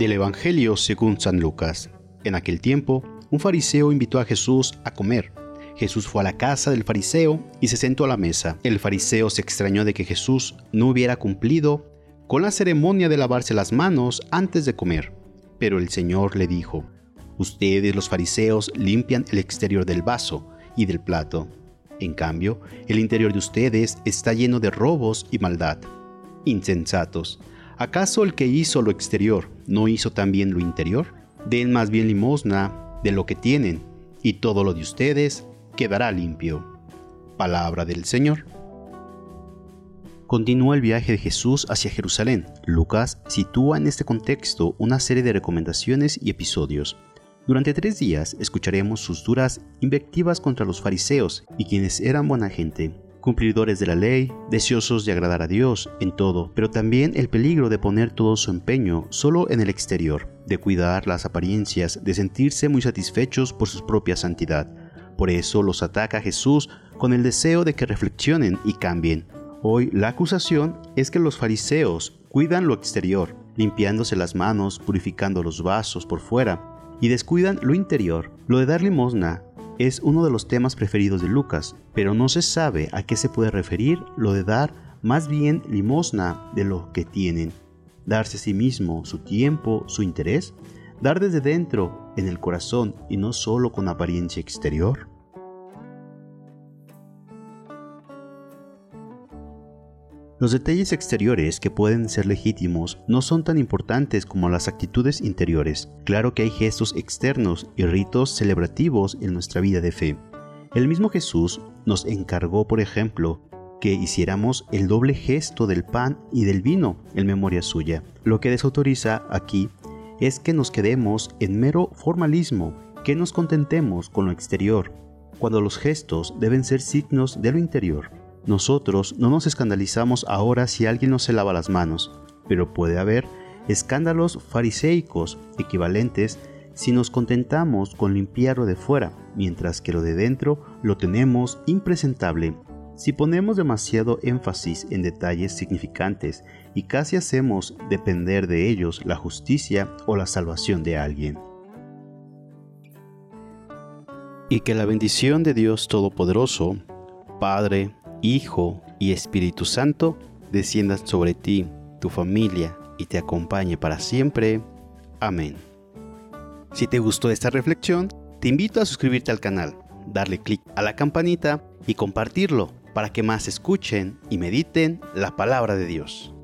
El Evangelio según San Lucas. En aquel tiempo, un fariseo invitó a Jesús a comer. Jesús fue a la casa del fariseo y se sentó a la mesa. El fariseo se extrañó de que Jesús no hubiera cumplido con la ceremonia de lavarse las manos antes de comer. Pero el Señor le dijo, Ustedes los fariseos limpian el exterior del vaso y del plato. En cambio, el interior de ustedes está lleno de robos y maldad. Insensatos. ¿Acaso el que hizo lo exterior no hizo también lo interior? Den más bien limosna de lo que tienen, y todo lo de ustedes quedará limpio. Palabra del Señor. Continúa el viaje de Jesús hacia Jerusalén. Lucas sitúa en este contexto una serie de recomendaciones y episodios. Durante tres días escucharemos sus duras invectivas contra los fariseos y quienes eran buena gente cumplidores de la ley, deseosos de agradar a Dios en todo, pero también el peligro de poner todo su empeño solo en el exterior, de cuidar las apariencias, de sentirse muy satisfechos por su propia santidad. Por eso los ataca Jesús con el deseo de que reflexionen y cambien. Hoy la acusación es que los fariseos cuidan lo exterior, limpiándose las manos, purificando los vasos por fuera, y descuidan lo interior, lo de dar limosna, es uno de los temas preferidos de Lucas, pero no se sabe a qué se puede referir lo de dar más bien limosna de lo que tienen. Darse a sí mismo su tiempo, su interés, dar desde dentro, en el corazón y no solo con apariencia exterior. Los detalles exteriores que pueden ser legítimos no son tan importantes como las actitudes interiores. Claro que hay gestos externos y ritos celebrativos en nuestra vida de fe. El mismo Jesús nos encargó, por ejemplo, que hiciéramos el doble gesto del pan y del vino en memoria suya. Lo que desautoriza aquí es que nos quedemos en mero formalismo, que nos contentemos con lo exterior, cuando los gestos deben ser signos de lo interior. Nosotros no nos escandalizamos ahora si alguien no se lava las manos, pero puede haber escándalos fariseicos equivalentes si nos contentamos con limpiarlo de fuera, mientras que lo de dentro lo tenemos impresentable. Si ponemos demasiado énfasis en detalles significantes y casi hacemos depender de ellos la justicia o la salvación de alguien. Y que la bendición de Dios Todopoderoso, Padre, Hijo y Espíritu Santo, desciendan sobre ti, tu familia y te acompañe para siempre. Amén. Si te gustó esta reflexión, te invito a suscribirte al canal, darle clic a la campanita y compartirlo para que más escuchen y mediten la palabra de Dios.